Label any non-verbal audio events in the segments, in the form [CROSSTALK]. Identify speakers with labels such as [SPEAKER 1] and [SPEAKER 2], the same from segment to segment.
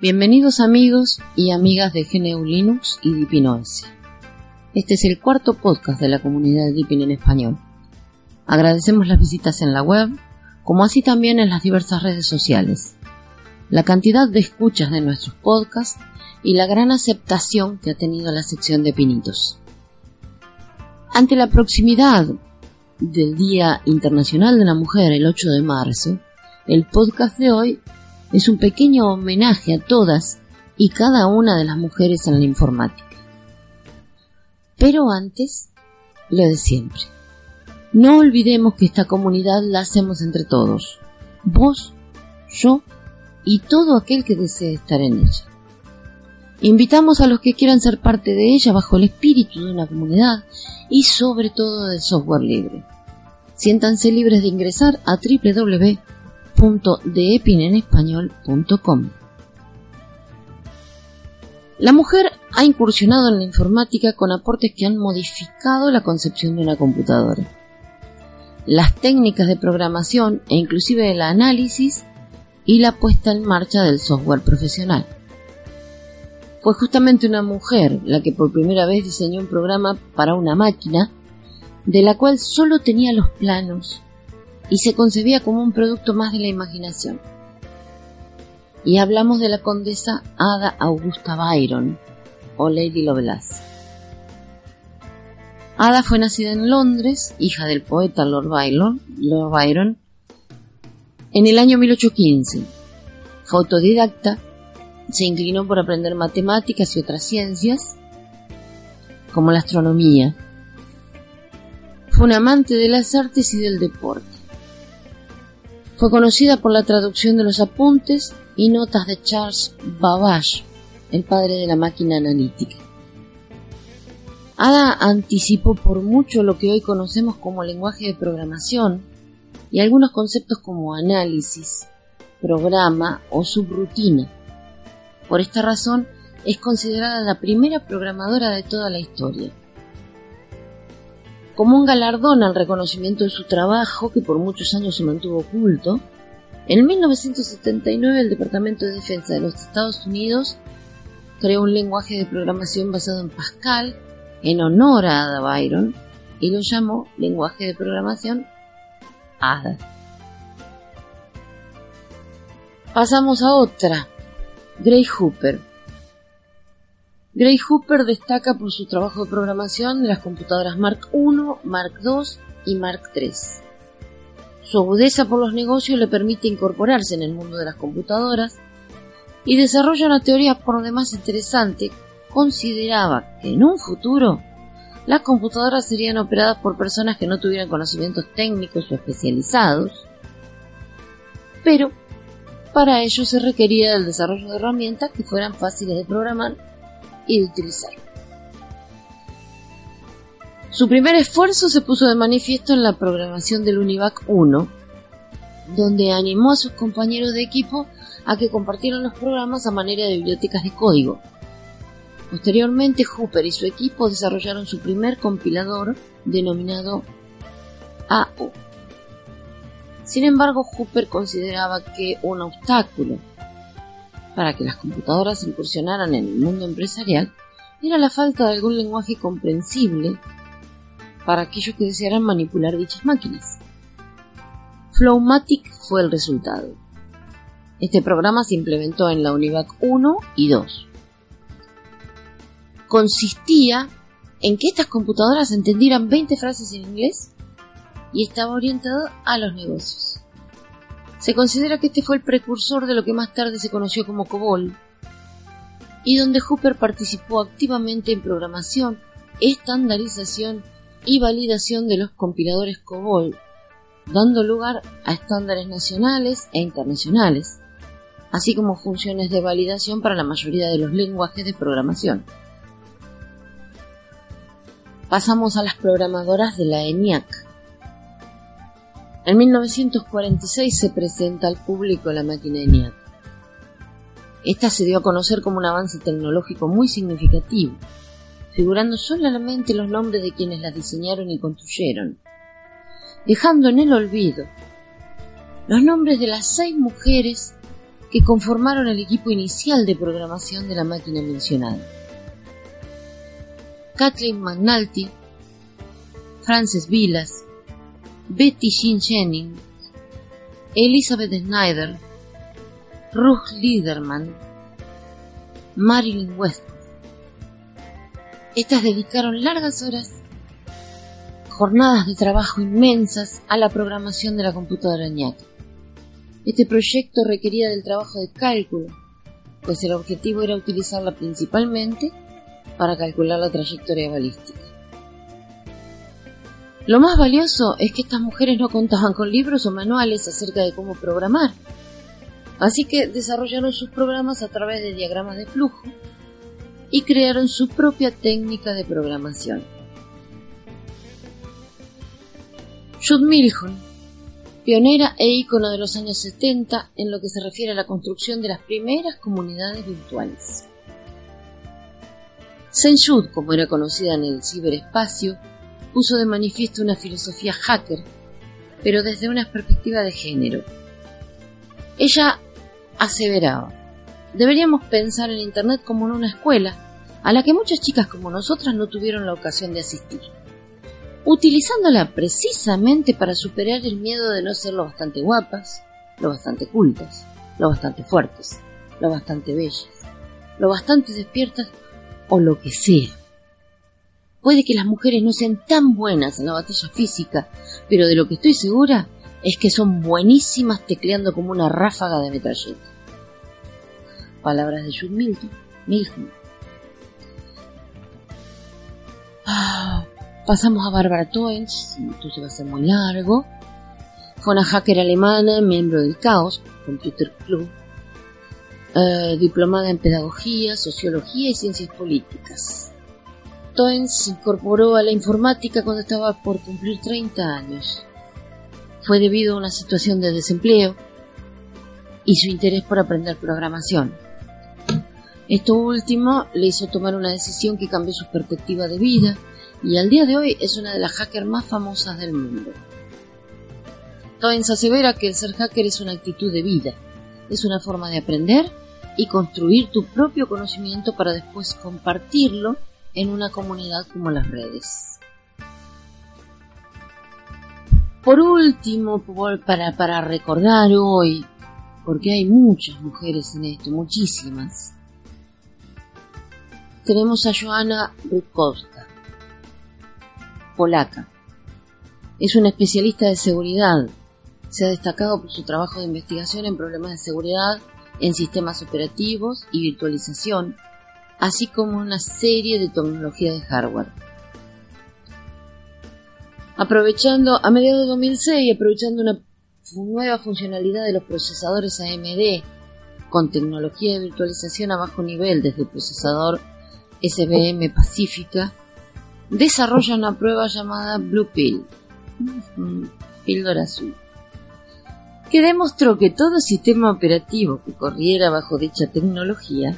[SPEAKER 1] Bienvenidos amigos y amigas de GNU Linux y Deepin. Este es el cuarto podcast de la comunidad de Deepin en español. Agradecemos las visitas en la web, como así también en las diversas redes sociales. La cantidad de escuchas de nuestros podcasts y la gran aceptación que ha tenido la sección de pinitos. Ante la proximidad del Día Internacional de la Mujer el 8 de marzo, el podcast de hoy es un pequeño homenaje a todas y cada una de las mujeres en la informática. Pero antes, lo de siempre. No olvidemos que esta comunidad la hacemos entre todos. Vos, yo y todo aquel que desee estar en ella. Invitamos a los que quieran ser parte de ella bajo el espíritu de una comunidad y sobre todo del software libre. Siéntanse libres de ingresar a www www.deepinenespañol.com. La mujer ha incursionado en la informática con aportes que han modificado la concepción de una computadora. Las técnicas de programación e inclusive el análisis y la puesta en marcha del software profesional. Fue justamente una mujer la que por primera vez diseñó un programa para una máquina de la cual solo tenía los planos y se concebía como un producto más de la imaginación. Y hablamos de la condesa Ada Augusta Byron, o Lady Lovelace. Ada fue nacida en Londres, hija del poeta Lord Byron, Lord Byron en el año 1815. Fue autodidacta, se inclinó por aprender matemáticas y otras ciencias, como la astronomía. Fue un amante de las artes y del deporte. Fue conocida por la traducción de los apuntes y notas de Charles Babbage, el padre de la máquina analítica. Ada anticipó por mucho lo que hoy conocemos como lenguaje de programación y algunos conceptos como análisis, programa o subrutina. Por esta razón, es considerada la primera programadora de toda la historia como un galardón al reconocimiento de su trabajo, que por muchos años se mantuvo oculto, en 1979 el Departamento de Defensa de los Estados Unidos creó un lenguaje de programación basado en Pascal en honor a Ada Byron y lo llamó lenguaje de programación ADA. Pasamos a otra, Gray Hooper, Gray Hooper destaca por su trabajo de programación de las computadoras Mark I, Mark II y Mark III. Su agudeza por los negocios le permite incorporarse en el mundo de las computadoras y desarrolla una teoría por lo demás interesante. Consideraba que en un futuro las computadoras serían operadas por personas que no tuvieran conocimientos técnicos o especializados, pero para ello se requería el desarrollo de herramientas que fueran fáciles de programar y de utilizar. Su primer esfuerzo se puso de manifiesto en la programación del Univac 1, donde animó a sus compañeros de equipo a que compartieran los programas a manera de bibliotecas de código. Posteriormente, Hooper y su equipo desarrollaron su primer compilador denominado AO. Sin embargo, Hooper consideraba que un obstáculo para que las computadoras incursionaran en el mundo empresarial era la falta de algún lenguaje comprensible para aquellos que desearan manipular dichas máquinas. Flowmatic fue el resultado. Este programa se implementó en la Univac 1 y 2. Consistía en que estas computadoras entendieran 20 frases en inglés y estaba orientado a los negocios. Se considera que este fue el precursor de lo que más tarde se conoció como COBOL, y donde Hooper participó activamente en programación, estandarización y validación de los compiladores COBOL, dando lugar a estándares nacionales e internacionales, así como funciones de validación para la mayoría de los lenguajes de programación. Pasamos a las programadoras de la ENIAC. En 1946 se presenta al público la máquina ENIAC. Esta se dio a conocer como un avance tecnológico muy significativo, figurando solamente los nombres de quienes la diseñaron y construyeron, dejando en el olvido los nombres de las seis mujeres que conformaron el equipo inicial de programación de la máquina mencionada. Kathleen McNulty, Frances Vilas, Betty Jean Jennings, Elizabeth Snyder, Ruth Liederman, Marilyn West. Estas dedicaron largas horas, jornadas de trabajo inmensas a la programación de la computadora ENIAC. Este proyecto requería del trabajo de cálculo, pues el objetivo era utilizarla principalmente para calcular la trayectoria balística. Lo más valioso es que estas mujeres no contaban con libros o manuales acerca de cómo programar, así que desarrollaron sus programas a través de diagramas de flujo y crearon su propia técnica de programación. Jude Milhon pionera e ícono de los años 70 en lo que se refiere a la construcción de las primeras comunidades virtuales. Senjud, como era conocida en el ciberespacio, puso de manifiesto una filosofía hacker, pero desde una perspectiva de género. Ella aseveraba, deberíamos pensar en Internet como en una escuela, a la que muchas chicas como nosotras no tuvieron la ocasión de asistir utilizándola precisamente para superar el miedo de no ser lo bastante guapas, lo bastante cultas, lo bastante fuertes, lo bastante bellas, lo bastante despiertas o lo que sea. Puede que las mujeres no sean tan buenas en la batalla física, pero de lo que estoy segura es que son buenísimas tecleando como una ráfaga de metralleta. Palabras de Jude Milton. Milton. Ah, Pasamos a Barbara Toens, entonces va a ser muy largo. Fue una hacker alemana, miembro del Chaos, Computer Club, eh, diplomada en pedagogía, sociología y ciencias políticas. Toens se incorporó a la informática cuando estaba por cumplir 30 años. Fue debido a una situación de desempleo y su interés por aprender programación. Esto último le hizo tomar una decisión que cambió su perspectiva de vida y al día de hoy es una de las hackers más famosas del mundo. Toens asevera que el ser hacker es una actitud de vida, es una forma de aprender y construir tu propio conocimiento para después compartirlo en una comunidad como las redes. Por último, para, para recordar hoy, porque hay muchas mujeres en esto, muchísimas, tenemos a Joana Rutkowska polaca. Es una especialista de seguridad. Se ha destacado por su trabajo de investigación en problemas de seguridad en sistemas operativos y virtualización, así como una serie de tecnologías de hardware. Aprovechando, a mediados de 2006, aprovechando una nueva funcionalidad de los procesadores AMD con tecnología de virtualización a bajo nivel desde el procesador SBM Pacífica, desarrolla una prueba llamada Blue Pill, píldora azul, que demostró que todo sistema operativo que corriera bajo dicha tecnología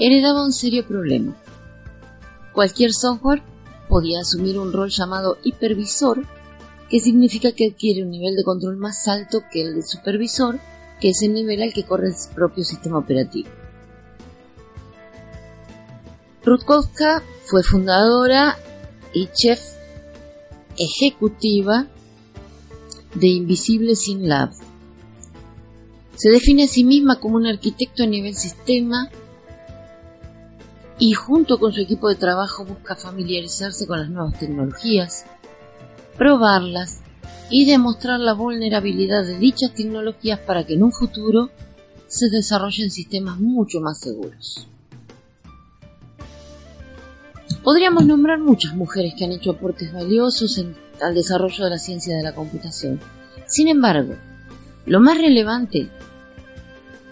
[SPEAKER 1] heredaba un serio problema. Cualquier software podía asumir un rol llamado hipervisor, que significa que adquiere un nivel de control más alto que el de supervisor, que es el nivel al que corre el propio sistema operativo. Rutkowska fue fundadora y chef ejecutiva de Invisible Sin Lab. Se define a sí misma como un arquitecto a nivel sistema y junto con su equipo de trabajo busca familiarizarse con las nuevas tecnologías, probarlas y demostrar la vulnerabilidad de dichas tecnologías para que en un futuro se desarrollen sistemas mucho más seguros. Podríamos nombrar muchas mujeres que han hecho aportes valiosos al desarrollo de la ciencia de la computación. Sin embargo, lo más relevante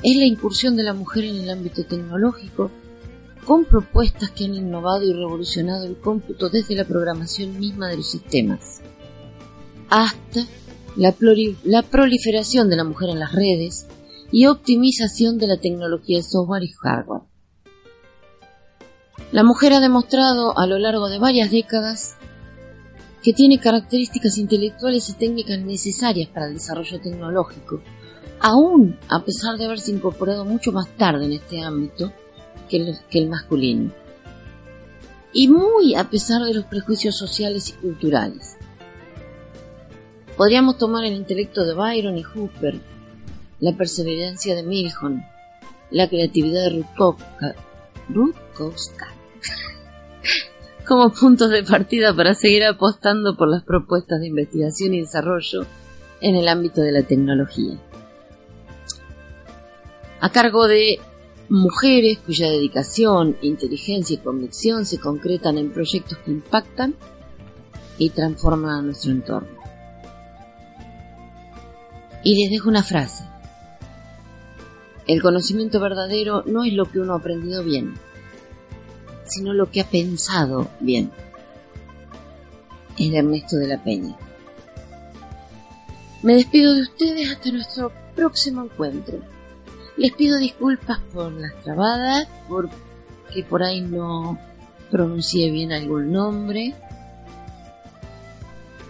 [SPEAKER 1] es la incursión de la mujer en el ámbito tecnológico con propuestas que han innovado y revolucionado el cómputo desde la programación misma de los sistemas hasta la, proliferación de la mujer en las redes y optimización de la tecnología software y hardware. La mujer ha demostrado a lo largo de varias décadas que tiene características intelectuales y técnicas necesarias para el desarrollo tecnológico, aún a pesar de haberse incorporado mucho más tarde en este ámbito que el, masculino, y muy a pesar de los prejuicios sociales y culturales. Podríamos tomar el intelecto de Byron y Hooper, la perseverancia de Milton, la creatividad de Rutkowska, [LAUGHS] como puntos de partida para seguir apostando por las propuestas de investigación y desarrollo en el ámbito de la tecnología. A cargo de mujeres cuya dedicación, inteligencia y convicción se concretan en proyectos que impactan y transforman a nuestro entorno. Y les dejo una frase. El conocimiento verdadero no es lo que uno ha aprendido bien, sino lo que ha pensado bien. Es de Ernesto de la Peña. Me despido de ustedes hasta nuestro próximo encuentro. Les pido disculpas por las trabadas, porque por ahí no pronuncié bien algún nombre.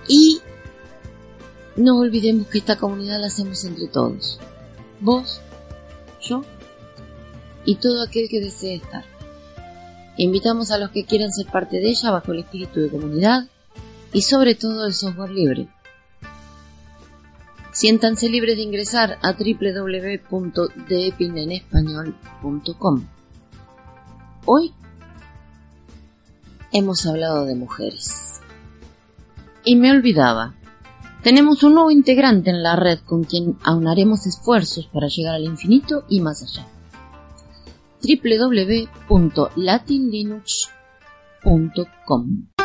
[SPEAKER 1] Y no olvidemos que esta comunidad la hacemos entre todos. Vos, yo y todo aquel que desee estar. Invitamos a los que quieran ser parte de ella bajo el espíritu de comunidad y sobre todo el software libre. Siéntanse libres de ingresar a www.deepinenespañol.com. Hoy hemos hablado de mujeres. Y me olvidaba, tenemos un nuevo integrante en la red con quien aunaremos esfuerzos para llegar al infinito y más allá. www.latinlinux.com